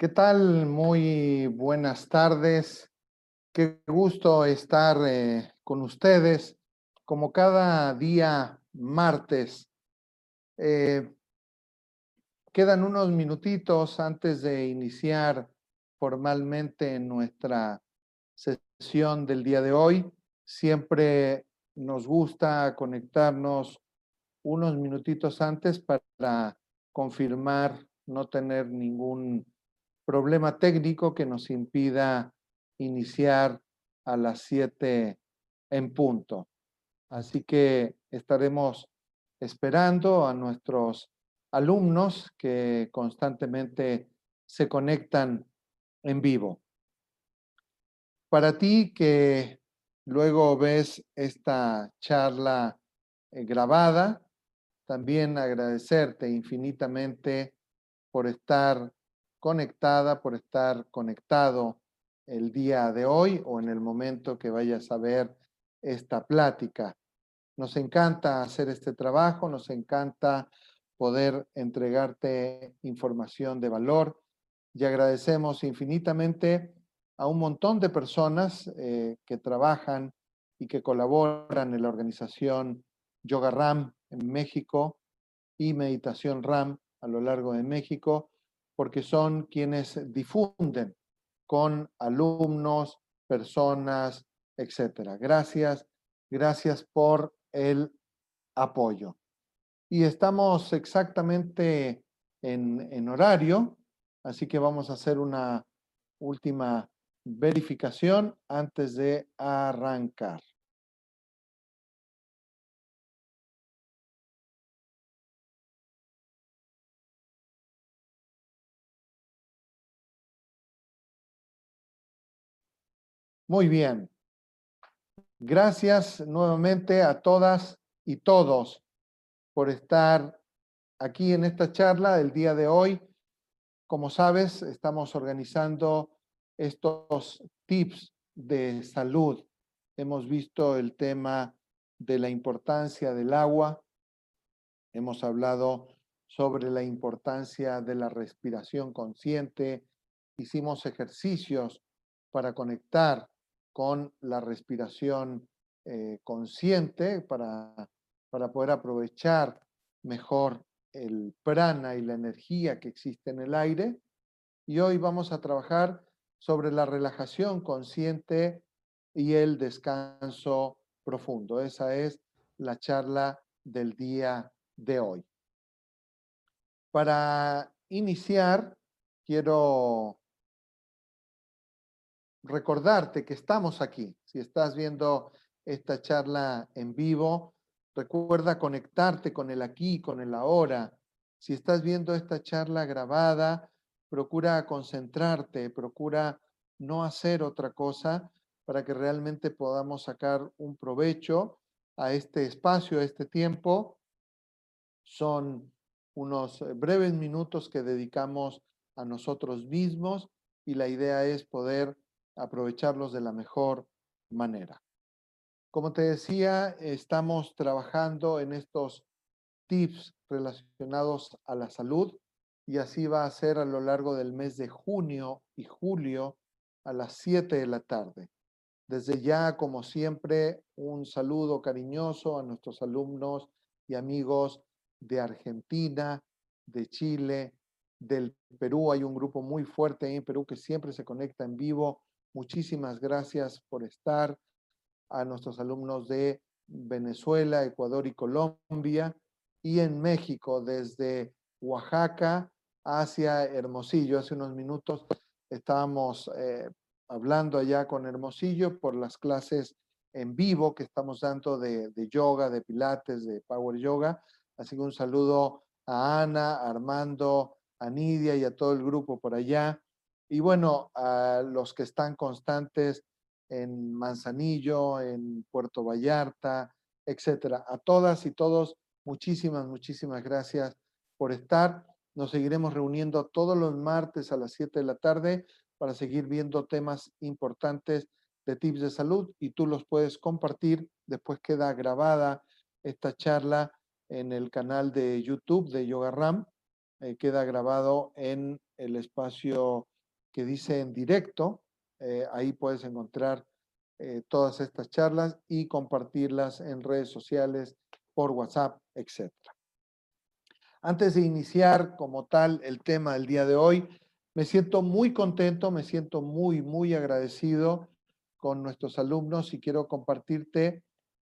¿Qué tal? Muy buenas tardes. Qué gusto estar eh, con ustedes como cada día martes. Eh, quedan unos minutitos antes de iniciar formalmente nuestra sesión del día de hoy. Siempre nos gusta conectarnos unos minutitos antes para confirmar no tener ningún problema técnico que nos impida iniciar a las 7 en punto. Así que estaremos esperando a nuestros alumnos que constantemente se conectan en vivo. Para ti que luego ves esta charla eh, grabada, también agradecerte infinitamente por estar conectada, por estar conectado el día de hoy o en el momento que vayas a ver esta plática. Nos encanta hacer este trabajo, nos encanta poder entregarte información de valor y agradecemos infinitamente a un montón de personas eh, que trabajan y que colaboran en la organización Yoga Ram en México y Meditación Ram a lo largo de México porque son quienes difunden con alumnos, personas, etcétera. Gracias, gracias por el apoyo. Y estamos exactamente en, en horario, así que vamos a hacer una última verificación antes de arrancar. Muy bien. Gracias nuevamente a todas y todos por estar aquí en esta charla del día de hoy. Como sabes, estamos organizando estos tips de salud. Hemos visto el tema de la importancia del agua. Hemos hablado sobre la importancia de la respiración consciente. Hicimos ejercicios para conectar con la respiración eh, consciente para, para poder aprovechar mejor el prana y la energía que existe en el aire. Y hoy vamos a trabajar sobre la relajación consciente y el descanso profundo. Esa es la charla del día de hoy. Para iniciar, quiero recordarte que estamos aquí. Si estás viendo esta charla en vivo, recuerda conectarte con el aquí, con el ahora. Si estás viendo esta charla grabada, procura concentrarte, procura no hacer otra cosa para que realmente podamos sacar un provecho a este espacio, a este tiempo. Son unos breves minutos que dedicamos a nosotros mismos y la idea es poder aprovecharlos de la mejor manera. Como te decía, estamos trabajando en estos tips relacionados a la salud y así va a ser a lo largo del mes de junio y julio a las 7 de la tarde. Desde ya, como siempre, un saludo cariñoso a nuestros alumnos y amigos de Argentina, de Chile, del Perú. Hay un grupo muy fuerte en Perú que siempre se conecta en vivo Muchísimas gracias por estar a nuestros alumnos de Venezuela, Ecuador y Colombia y en México desde Oaxaca hacia Hermosillo. Hace unos minutos estábamos eh, hablando allá con Hermosillo por las clases en vivo que estamos dando de, yoga, de pilates, de power yoga. Así que un saludo a Ana, Armando, a Nidia y a todo el grupo por allá. Y bueno, a los que están constantes en Manzanillo, en Puerto Vallarta, etcétera. A todas y todos, muchísimas, muchísimas gracias por estar. Nos seguiremos reuniendo todos los martes a las 7 de la tarde para seguir viendo temas importantes de tips de salud y tú los puedes compartir. Después queda grabada esta charla en el canal de YouTube de Yoga Ram eh, queda grabado en el espacio que dice en directo. Eh, ahí puedes encontrar eh, todas estas charlas y compartirlas en redes sociales, por WhatsApp, etc. Antes de iniciar como tal el tema del día de hoy, me siento muy contento, me siento muy, muy agradecido con nuestros alumnos y quiero compartirte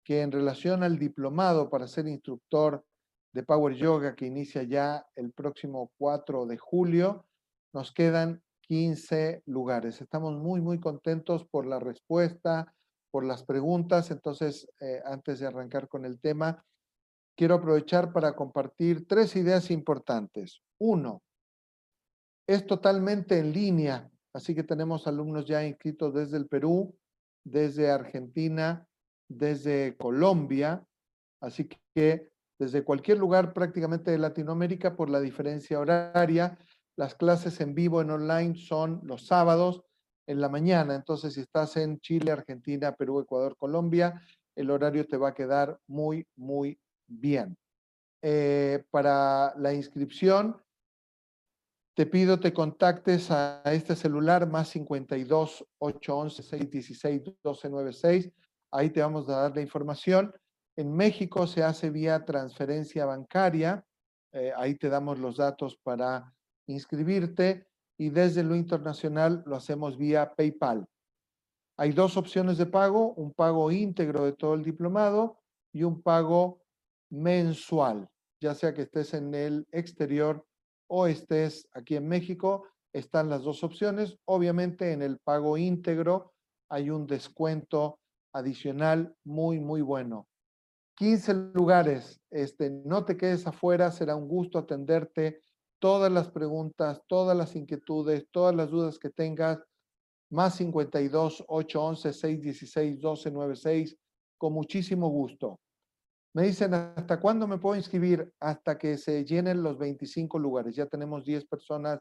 que en relación al diplomado para ser instructor de Power Yoga que inicia ya el próximo 4 de julio, nos quedan 15 lugares. Estamos muy, muy contentos por la respuesta, por las preguntas. Entonces, eh, antes de arrancar con el tema, quiero aprovechar para compartir tres ideas importantes. Uno, es totalmente en línea, así que tenemos alumnos ya inscritos desde el Perú, desde Argentina, desde Colombia, así que desde cualquier lugar prácticamente de Latinoamérica por la diferencia horaria. Las clases en vivo en online son los sábados en la mañana, entonces si estás en Chile, Argentina, Perú, Ecuador, Colombia, el horario te va a quedar muy, muy bien. Eh, para la inscripción, te pido te contactes a este celular más 52 811 616 1296. Ahí te vamos a dar la información. En México se hace vía transferencia bancaria. Eh, ahí te damos los datos para inscribirte. Y desde lo internacional lo hacemos vía PayPal. Hay dos opciones de pago, un pago íntegro de todo el diplomado y un pago mensual, ya sea que estés en el exterior o estés aquí en México, están las dos opciones. Obviamente en el pago íntegro hay un descuento adicional muy, muy bueno. 15 lugares, este, no te quedes afuera, será un gusto atenderte todas las preguntas, todas las inquietudes, todas las dudas que tengas, más 52 811 616 1296, con muchísimo gusto. Me dicen, ¿hasta cuándo me puedo inscribir? Hasta que se llenen los 25 lugares. Ya tenemos 10 personas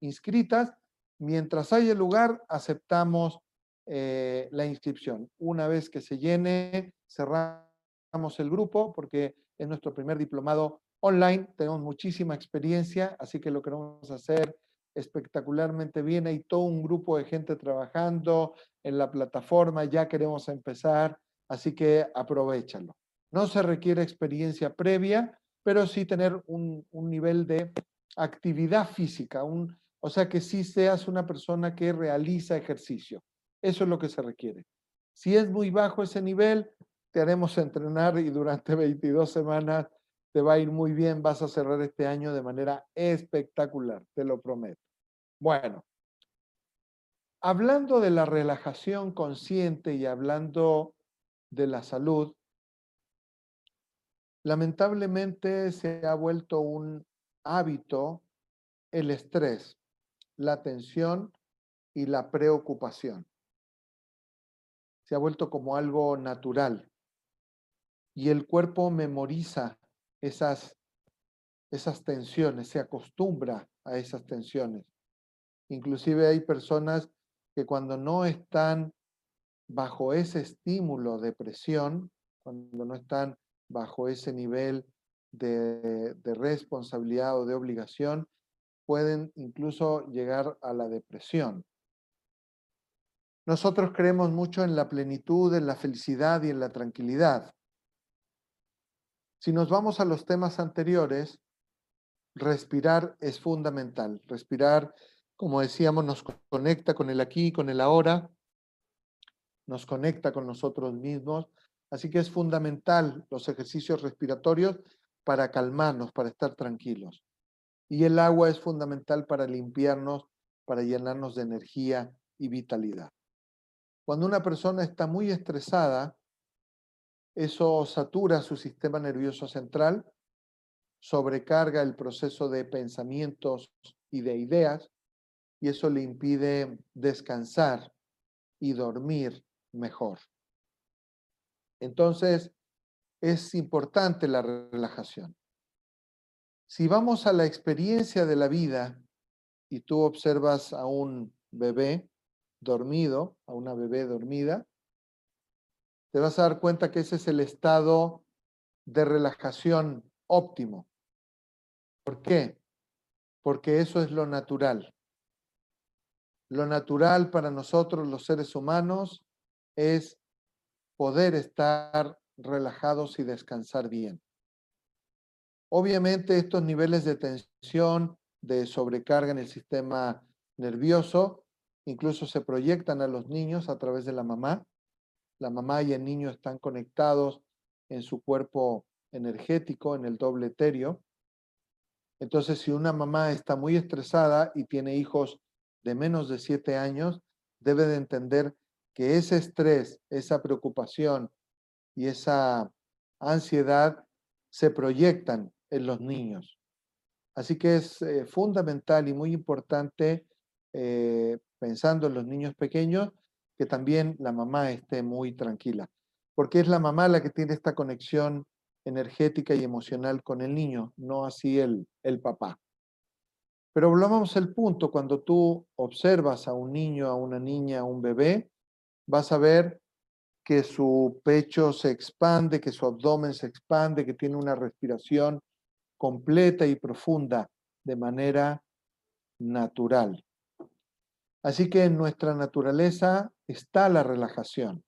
inscritas. Mientras haya lugar, aceptamos eh, la inscripción. Una vez que se llene, cerramos el grupo porque es nuestro primer diplomado online. Tenemos muchísima experiencia, así que lo queremos hacer espectacularmente bien. Hay todo un grupo de gente trabajando en la plataforma. Ya queremos empezar, así que aprovechalo. No se requiere experiencia previa, pero sí tener un, nivel de actividad física, un, o sea que sí seas una persona que realiza ejercicio. Eso es lo que se requiere. Si es muy bajo ese nivel, te haremos entrenar y durante 22 semanas te va a ir muy bien, vas a cerrar este año de manera espectacular, te lo prometo. Bueno, hablando de la relajación consciente y hablando de la salud, Lamentablemente se ha vuelto un hábito el estrés, la tensión y la preocupación. Se ha vuelto como algo natural. Y el cuerpo memoriza esas, esas tensiones, se acostumbra a esas tensiones. Inclusive hay personas que cuando no están bajo ese estímulo de presión, cuando no están bajo ese nivel de, responsabilidad o de obligación, pueden incluso llegar a la depresión. Nosotros creemos mucho en la plenitud, en la felicidad y en la tranquilidad. Si nos vamos a los temas anteriores, respirar es fundamental. Respirar, como decíamos, nos conecta con el aquí, con el ahora, nos conecta con nosotros mismos, Así que es fundamental los ejercicios respiratorios para calmarnos, para estar tranquilos. Y el agua es fundamental para limpiarnos, para llenarnos de energía y vitalidad. Cuando una persona está muy estresada, eso satura su sistema nervioso central, sobrecarga el proceso de pensamientos y de ideas, y eso le impide descansar y dormir mejor. Entonces, es importante la relajación. Si vamos a la experiencia de la vida y tú observas a un bebé dormido, a una bebé dormida, te vas a dar cuenta que ese es el estado de relajación óptimo. ¿Por qué? porque eso es lo natural. Lo natural para nosotros los seres humanos es poder estar relajados y descansar bien. Obviamente estos niveles de tensión, de sobrecarga en el sistema nervioso, incluso se proyectan a los niños a través de la mamá. La mamá y el niño están conectados en su cuerpo energético, en el doble etéreo. Entonces, si una mamá está muy estresada y tiene hijos de menos de siete años, debe de entender que ese estrés, esa preocupación y esa ansiedad se proyectan en los niños. Así que es eh, fundamental y muy importante, eh, pensando en los niños pequeños, que también la mamá esté muy tranquila, porque es la mamá la que tiene esta conexión energética y emocional con el niño, no así el, el papá. Pero volvamos al punto, cuando tú observas a un niño, a una niña, a un bebé, vas a ver que su pecho se expande, que su abdomen se expande, que tiene una respiración completa y profunda de manera natural. Así que en nuestra naturaleza está la relajación.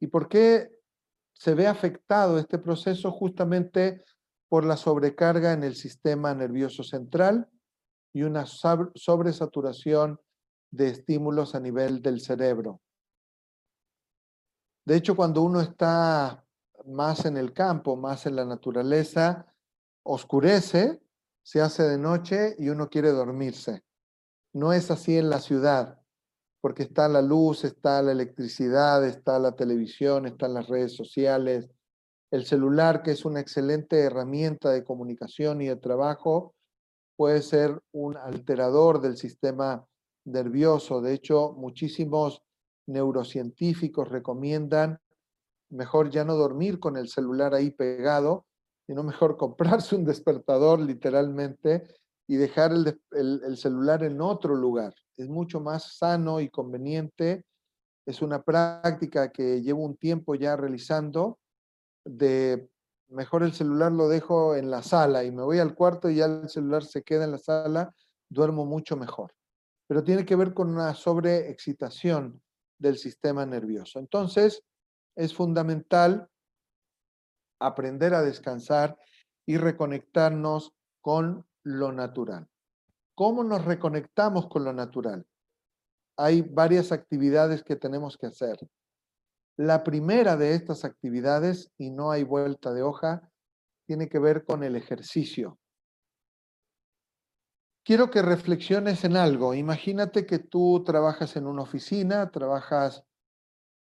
¿Y por qué se ve afectado este proceso? Justamente por la sobrecarga en el sistema nervioso central y una sobresaturación de estímulos a nivel del cerebro. De hecho, cuando uno está más en el campo, más en la naturaleza, oscurece, se hace de noche y uno quiere dormirse. No es así en la ciudad, porque está la luz, está la electricidad, está la televisión, están las redes sociales, el celular, que es una excelente herramienta de comunicación y de trabajo, puede ser un alterador del sistema nervioso. De hecho, muchísimos neurocientíficos recomiendan mejor ya no dormir con el celular ahí pegado, sino mejor comprarse un despertador literalmente y dejar el, el, celular en otro lugar. Es mucho más sano y conveniente. Es una práctica que llevo un tiempo ya realizando de mejor el celular lo dejo en la sala y me voy al cuarto y ya el celular se queda en la sala, duermo mucho mejor. Pero tiene que ver con una sobreexcitación del sistema nervioso. Entonces, es fundamental aprender a descansar y reconectarnos con lo natural. ¿Cómo nos reconectamos con lo natural? Hay varias actividades que tenemos que hacer. La primera de estas actividades, y no hay vuelta de hoja, tiene que ver con el ejercicio. Quiero que reflexiones en algo. Imagínate que tú trabajas en una oficina, trabajas,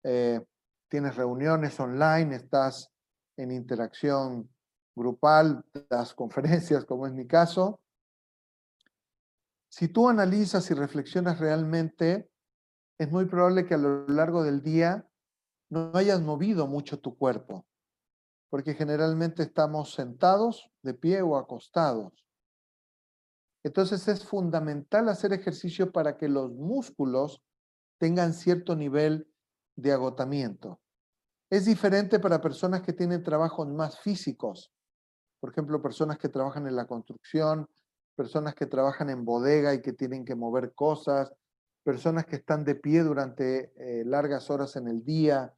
eh, tienes reuniones online, estás en interacción grupal, das conferencias, como es mi caso. Si tú analizas y reflexionas realmente, es muy probable que a lo largo del día no hayas movido mucho tu cuerpo, porque generalmente estamos sentados, de pie o acostados. Entonces es fundamental hacer ejercicio para que los músculos tengan cierto nivel de agotamiento. Es diferente para personas que tienen trabajos más físicos, por ejemplo, personas que trabajan en la construcción, personas que trabajan en bodega y que tienen que mover cosas, personas que están de pie durante eh, largas horas en el día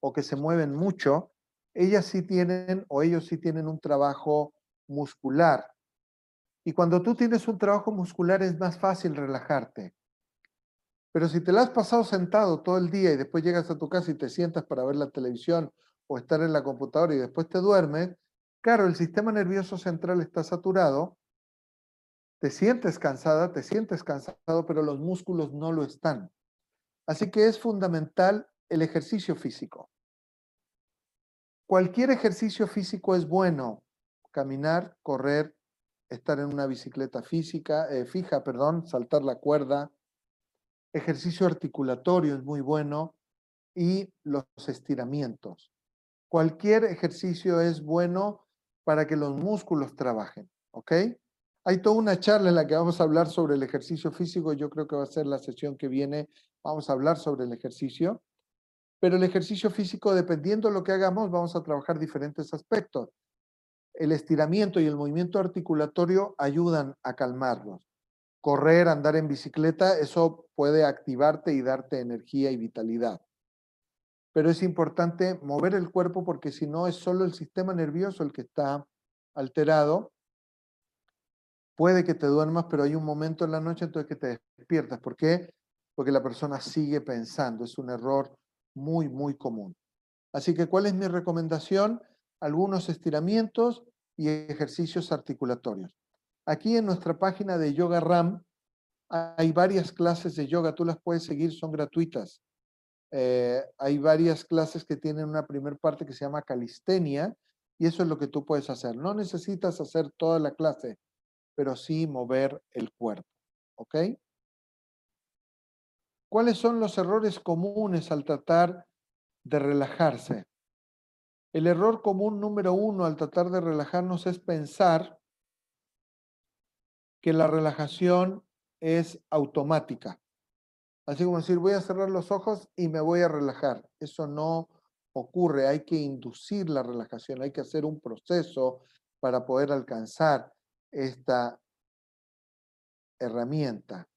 o que se mueven mucho, ellas sí tienen o ellos sí tienen un trabajo muscular. Y cuando tú tienes un trabajo muscular es más fácil relajarte. Pero si te la has pasado sentado todo el día y después llegas a tu casa y te sientas para ver la televisión o estar en la computadora y después te duermes, claro, el sistema nervioso central está saturado te sientes cansada, te sientes cansado, pero los músculos no lo están. Así que es fundamental el ejercicio físico. Cualquier ejercicio físico es bueno. Caminar, correr, estar en una bicicleta física, eh, fija, perdón, saltar la cuerda. Ejercicio articulatorio es muy bueno y los estiramientos. Cualquier ejercicio es bueno para que los músculos trabajen, ¿ok? Hay toda una charla en la que vamos a hablar sobre el ejercicio físico. Yo creo que va a ser la sesión que viene. Vamos a hablar sobre el ejercicio. Pero el ejercicio físico, dependiendo de lo que hagamos, vamos a trabajar diferentes aspectos. el estiramiento y el movimiento articulatorio ayudan a calmarlos. Correr, andar en bicicleta, eso puede activarte y darte energía y vitalidad. Pero es importante mover el cuerpo porque si no es solo el sistema nervioso el que está alterado. Puede que te duermas, pero hay un momento en la noche entonces que te despiertas. ¿Por qué? Porque la persona sigue pensando. Es un error muy, muy común. Así que, ¿cuál es mi recomendación? Algunos estiramientos y ejercicios articulatorios. Aquí en nuestra página de Yoga Ram hay varias clases de yoga, tú las puedes seguir, son gratuitas. Eh, hay varias clases que tienen una primera parte que se llama calistenia y eso es lo que tú puedes hacer. No necesitas hacer toda la clase, pero sí mover el cuerpo. ¿Ok? ¿Cuáles son los errores comunes al tratar de relajarse? El error común número uno al tratar de relajarnos es pensar que la relajación es automática. Así como decir, voy a cerrar los ojos y me voy a relajar. Eso no ocurre, hay que inducir la relajación, hay que hacer un proceso para poder alcanzar esta herramienta.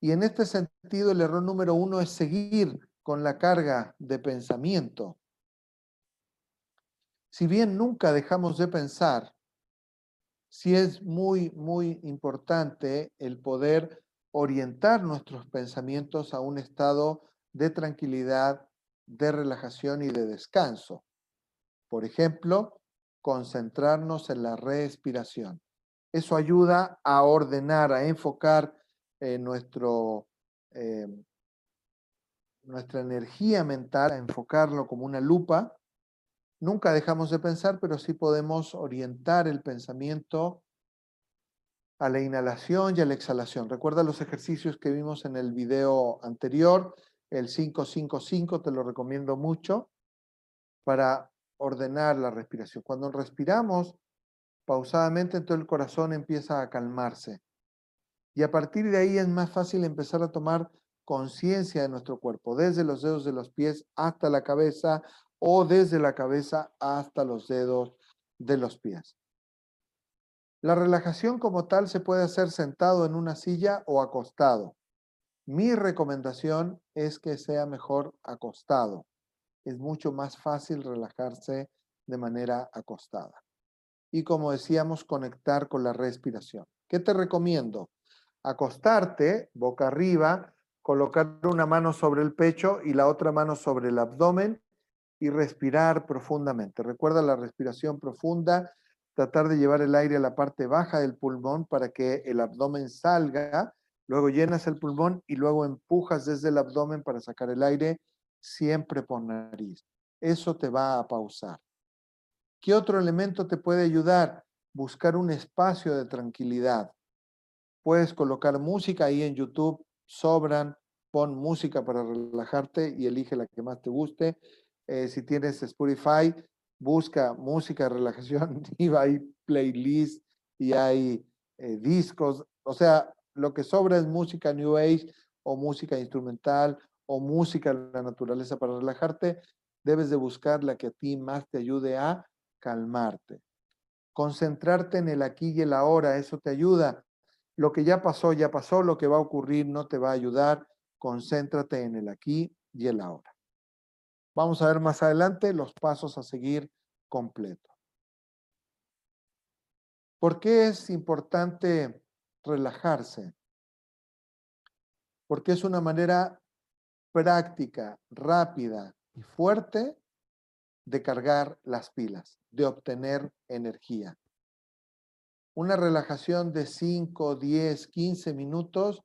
Y en este sentido, el error número uno es seguir con la carga de pensamiento. Si bien nunca dejamos de pensar, sí es muy, muy importante el poder orientar nuestros pensamientos a un estado de tranquilidad, de relajación y de descanso. Por ejemplo, concentrarnos en la respiración. Eso ayuda a ordenar, a enfocar eh, eh, nuestra energía mental, a enfocarlo como una lupa. Nunca dejamos de pensar, pero sí podemos orientar el pensamiento a la inhalación y a la exhalación. Recuerda los ejercicios que vimos en el video anterior, el 555, te lo recomiendo mucho, para ordenar la respiración. Cuando respiramos pausadamente, entonces el corazón empieza a calmarse. Y a partir de ahí es más fácil empezar a tomar conciencia de nuestro cuerpo, desde los dedos de los pies hasta la cabeza o desde la cabeza hasta los dedos de los pies. La relajación como tal se puede hacer sentado en una silla o acostado. Mi recomendación es que sea mejor acostado. Es mucho más fácil relajarse de manera acostada. Y como decíamos, conectar con la respiración. ¿Qué te recomiendo? Acostarte boca arriba, colocar una mano sobre el pecho y la otra mano sobre el abdomen y respirar profundamente. Recuerda la respiración profunda tratar de llevar el aire a la parte baja del pulmón para que el abdomen salga, luego llenas el pulmón y luego empujas desde el abdomen para sacar el aire siempre por nariz. Eso te va a pausar. ¿Qué otro elemento te puede ayudar? Buscar un espacio de tranquilidad. Puedes colocar música ahí en YouTube, sobran, pon música para relajarte y elige la que más te guste. Eh, si tienes Spotify, busca música relajación y hay playlists y hay eh, discos, o sea, lo que sobra es música New Age o música instrumental o música de la naturaleza para relajarte, debes de buscar la que a ti más te ayude a calmarte. Concentrarte en el aquí y el ahora, eso te ayuda. Lo que ya pasó, ya pasó, lo que va a ocurrir no te va a ayudar. Concéntrate en el aquí y el ahora. Vamos a ver más adelante los pasos a seguir completo. ¿Por qué es importante relajarse? Porque es una manera práctica, rápida y fuerte de cargar las pilas, de obtener energía. Una relajación de 5, 10, 15 minutos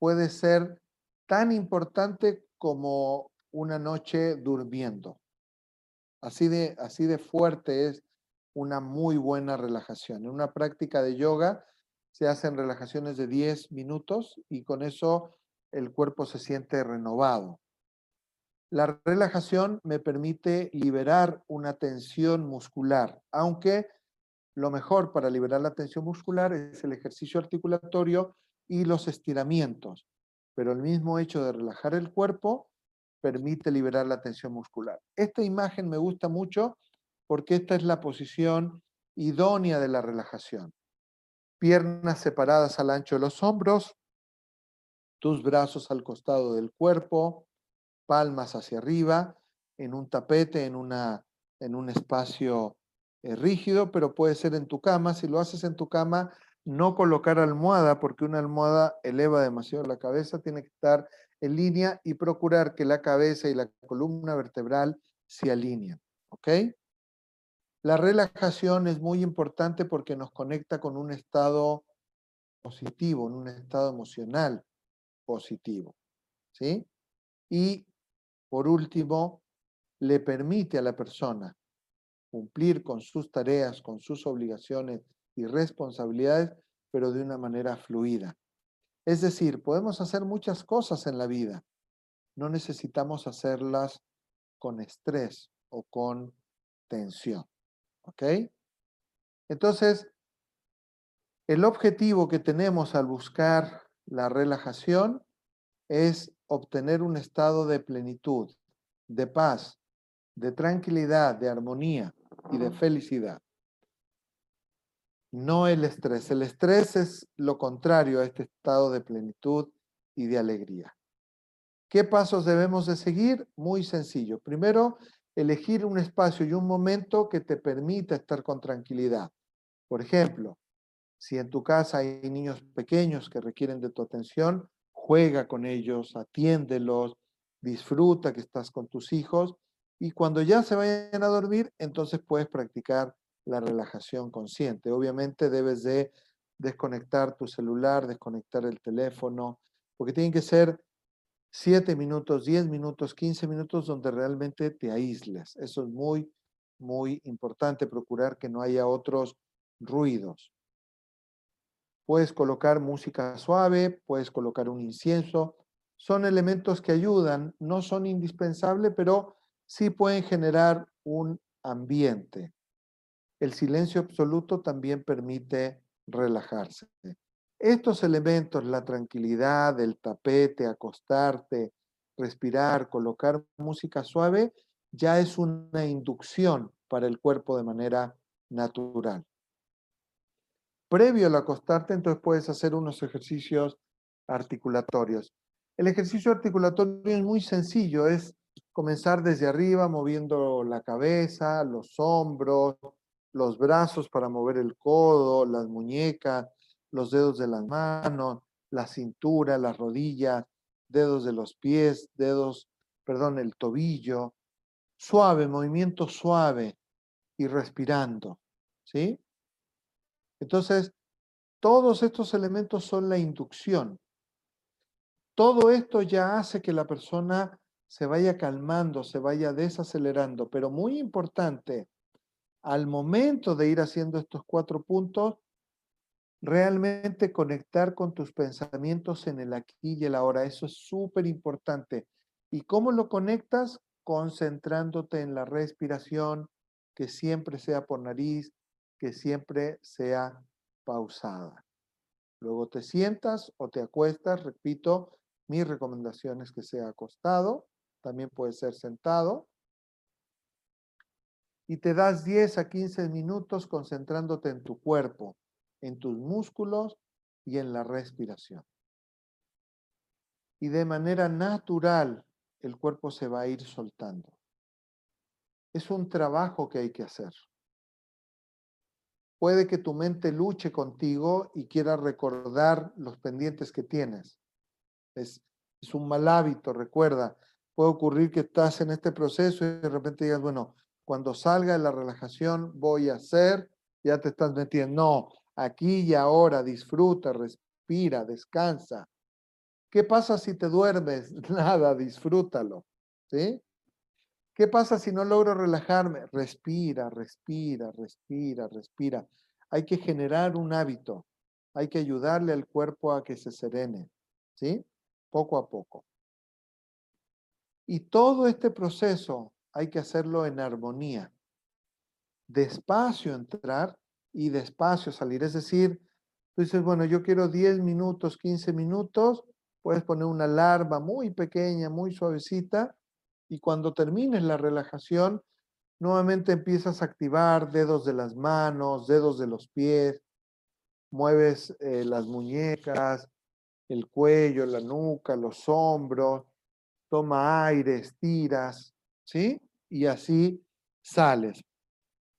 puede ser tan importante como una noche durmiendo. Así de, así de fuerte es una muy buena relajación. En una práctica de yoga se hacen relajaciones de 10 minutos y con eso el cuerpo se siente renovado. La relajación me permite liberar una tensión muscular, aunque lo mejor para liberar la tensión muscular es el ejercicio articulatorio y los estiramientos. Pero el mismo hecho de relajar el cuerpo permite liberar la tensión muscular. Esta imagen me gusta mucho porque esta es la posición idónea de la relajación. Piernas separadas al ancho de los hombros, tus brazos al costado del cuerpo, palmas hacia arriba, en un tapete, en, una, en un espacio eh, rígido, pero puede ser en tu cama. Si lo haces en tu cama, no colocar almohada, porque una almohada eleva demasiado la cabeza, tiene que estar en línea y procurar que la cabeza y la columna vertebral se alineen. ¿Ok? La relajación es muy importante porque nos conecta con un estado positivo, en un estado emocional positivo. ¿Sí? Y por último, le permite a la persona cumplir con sus tareas, con sus obligaciones y responsabilidades, pero de una manera fluida. Es decir, podemos hacer muchas cosas en la vida. No necesitamos hacerlas con estrés o con tensión. ¿Ok? Entonces, el objetivo que tenemos al buscar la relajación es obtener un estado de plenitud, de paz, de tranquilidad, de armonía y de felicidad. No el estrés. El estrés es lo contrario a este estado de plenitud y de alegría. ¿Qué pasos debemos de seguir? Muy sencillo. Primero, elegir un espacio y un momento que te permita estar con tranquilidad. Por ejemplo, si en tu casa hay niños pequeños que requieren de tu atención, juega con ellos, atiéndelos, disfruta que estás con tus hijos y cuando ya se vayan a dormir, entonces puedes practicar la relajación consciente. Obviamente debes de desconectar tu celular, desconectar el teléfono, porque tienen que ser 7 minutos, 10 minutos, 15 minutos donde realmente te aísles. Eso es muy, muy importante, procurar que no haya otros ruidos. Puedes colocar música suave, puedes colocar un incienso. Son elementos que ayudan, no son indispensables, pero sí pueden generar un ambiente. El silencio absoluto también permite relajarse. Estos elementos, la tranquilidad, el tapete, acostarte, respirar, colocar música suave, ya es una inducción para el cuerpo de manera natural previo al acostarte, entonces puedes hacer unos ejercicios articulatorios. El ejercicio articulatorio es muy sencillo, es comenzar desde arriba moviendo la cabeza, los hombros, los brazos para mover el codo, las muñecas, los dedos de las manos, la cintura, las rodillas, dedos de los pies, dedos, perdón, el tobillo. Suave, movimiento suave y respirando, ¿sí? Entonces, todos estos elementos son la inducción. Todo esto ya hace que la persona se vaya calmando, se vaya desacelerando, pero muy importante, al momento de ir haciendo estos cuatro puntos, realmente conectar con tus pensamientos en el aquí y el ahora. Eso es súper importante. ¿Y cómo lo conectas? Concentrándote en la respiración, que siempre sea por nariz, que siempre sea pausada. Luego te sientas o te acuestas, repito, mi recomendación es que sea acostado, también puede ser sentado. Y te das 10 a 15 minutos concentrándote en tu cuerpo, en tus músculos y en la respiración. Y de manera natural el cuerpo se va a ir soltando. Es un trabajo que hay que hacer. Puede que tu mente luche contigo y quiera recordar los pendientes que tienes. Es, es un mal hábito, recuerda. Puede ocurrir que estás en este proceso y de repente digas, bueno, cuando salga de la relajación voy a hacer, ya te estás metiendo. No, aquí y ahora, disfruta, respira, descansa. ¿Qué pasa si te duermes? Nada, disfrútalo. ¿Sí? ¿Qué pasa si no logro relajarme? Respira, respira, respira, respira. Hay que generar un hábito. Hay que ayudarle al cuerpo a que se serene. ¿Sí? Poco a poco. Y todo este proceso hay que hacerlo en armonía. Despacio entrar y despacio salir. Es decir, tú dices, bueno, yo quiero 10 minutos, 15 minutos, puedes poner una alarma muy pequeña, muy suavecita, y cuando termines la relajación, Nuevamente empiezas a activar dedos de las manos, dedos de los pies, mueves eh, las muñecas, el cuello, la nuca, los hombros, toma aire, estiras, ¿sí? Y así sales.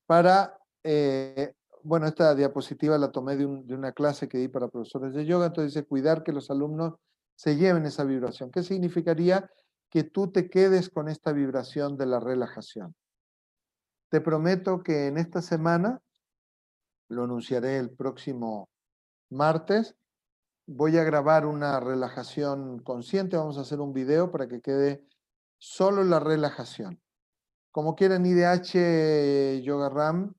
Para, eh, bueno, esta diapositiva la tomé de, de, una clase que di para profesores de yoga, entonces dice cuidar que los alumnos se lleven esa vibración. ¿Qué significaría? Que tú te quedes con esta vibración de la relajación. Te prometo que en esta semana, lo anunciaré el próximo martes, voy a grabar una relajación consciente, vamos a hacer un video para que quede solo la relajación. Como quieran IDH Yoga Ram,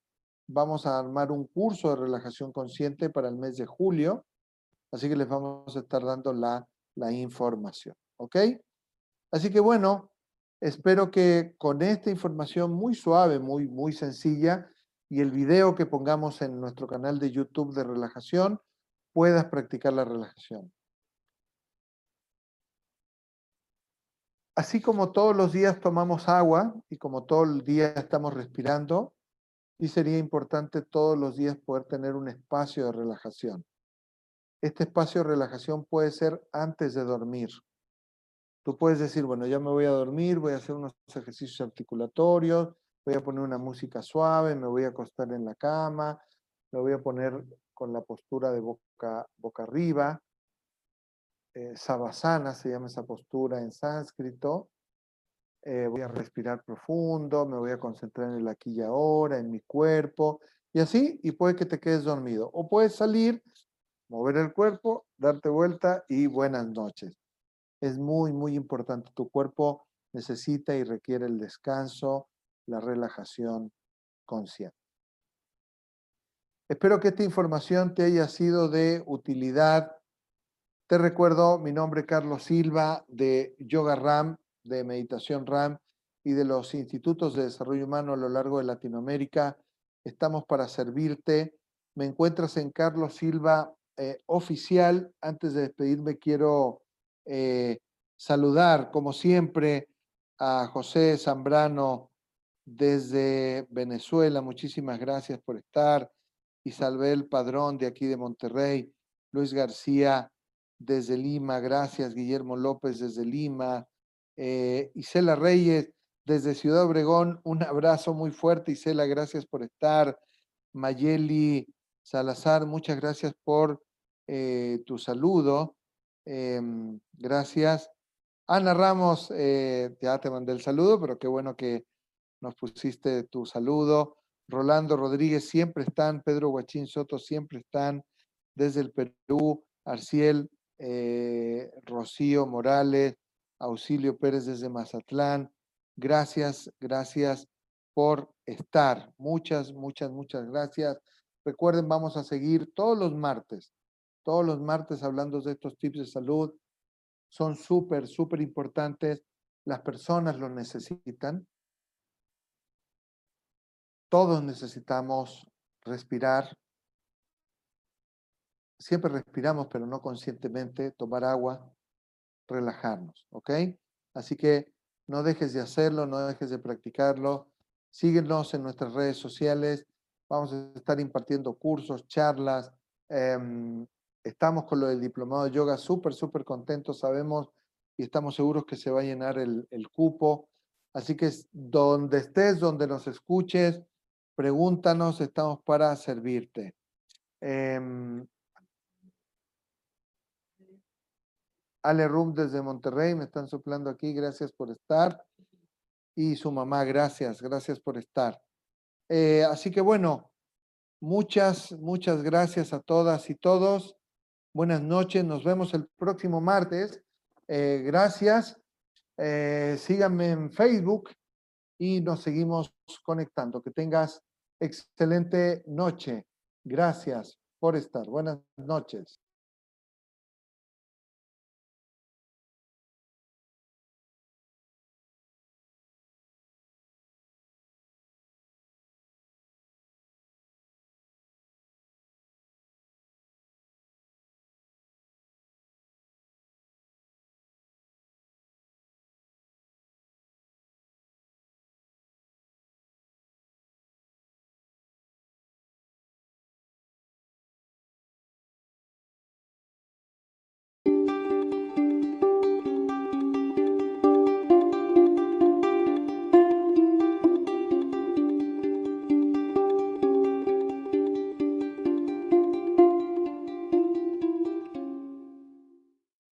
vamos a armar un curso de relajación consciente para el mes de julio, así que les vamos a estar dando la, la información, ¿ok? Así que bueno, Espero que con esta información muy suave, muy, muy sencilla, y el video que pongamos en nuestro canal de YouTube de relajación, puedas practicar la relajación. Así como todos los días tomamos agua y como todo el día estamos respirando, y sería importante todos los días poder tener un espacio de relajación. Este espacio de relajación puede ser antes de dormir. Tú puedes decir, bueno, ya me voy a dormir, voy a hacer unos ejercicios articulatorios, voy a poner una música suave, me voy a acostar en la cama, me voy a poner con la postura de boca, boca arriba. Eh, Savasana se llama esa postura en sánscrito. Eh, voy a respirar profundo, me voy a concentrar en el aquí y ahora, en mi cuerpo, y así, y puede que te quedes dormido. O puedes salir, mover el cuerpo, darte vuelta y buenas noches es muy, muy importante. Tu cuerpo necesita y requiere el descanso, la relajación consciente. Espero que esta información te haya sido de utilidad. Te recuerdo, mi nombre es Carlos Silva de Yoga Ram, de Meditación Ram y de los Institutos de Desarrollo Humano a lo largo de Latinoamérica. Estamos para servirte. Me encuentras en Carlos Silva eh, Oficial. Antes de despedirme, quiero eh, saludar, como siempre, a José Zambrano desde Venezuela. Muchísimas gracias por estar. Isabel Padrón de aquí de Monterrey. Luis García desde Lima. Gracias. Guillermo López desde Lima. Eh, Isela Reyes desde Ciudad Obregón. Un abrazo muy fuerte, Isela. Gracias por estar. Mayeli Salazar, muchas gracias por eh, tu saludo. Em, gracias. Ana Ramos, eh, ya te mandé el saludo, pero qué bueno que nos pusiste tu saludo. Rolando Rodríguez, siempre están. Pedro Guachín Soto, siempre están. Desde el Perú, Arciel, eh, Rocío Morales, Auxilio Pérez desde Mazatlán. Gracias, gracias por estar. Muchas, muchas, muchas gracias. Recuerden, vamos a seguir todos los martes todos los martes hablando de estos tips de salud. Son súper, súper importantes. Las personas los necesitan. Todos necesitamos respirar. Siempre respiramos, pero no conscientemente. Tomar agua, relajarnos, ¿ok? Así que no dejes de hacerlo, no dejes de practicarlo. Síguenos en nuestras redes sociales. Vamos a estar impartiendo cursos, charlas, em, Estamos con lo del diplomado de yoga súper, súper contentos, sabemos y estamos seguros que se va a llenar el, cupo. Así que donde estés, donde nos escuches, pregúntanos, estamos para servirte. Em, Ale Rum desde Monterrey, me están soplando aquí, gracias por estar. Y su mamá, gracias, gracias por estar. Eh, así que bueno, muchas, muchas gracias a todas y todos. Buenas noches, nos vemos el próximo martes. Eh, gracias. Eh, síganme en Facebook y nos seguimos conectando. Que tengas excelente noche. Gracias por estar. Buenas noches.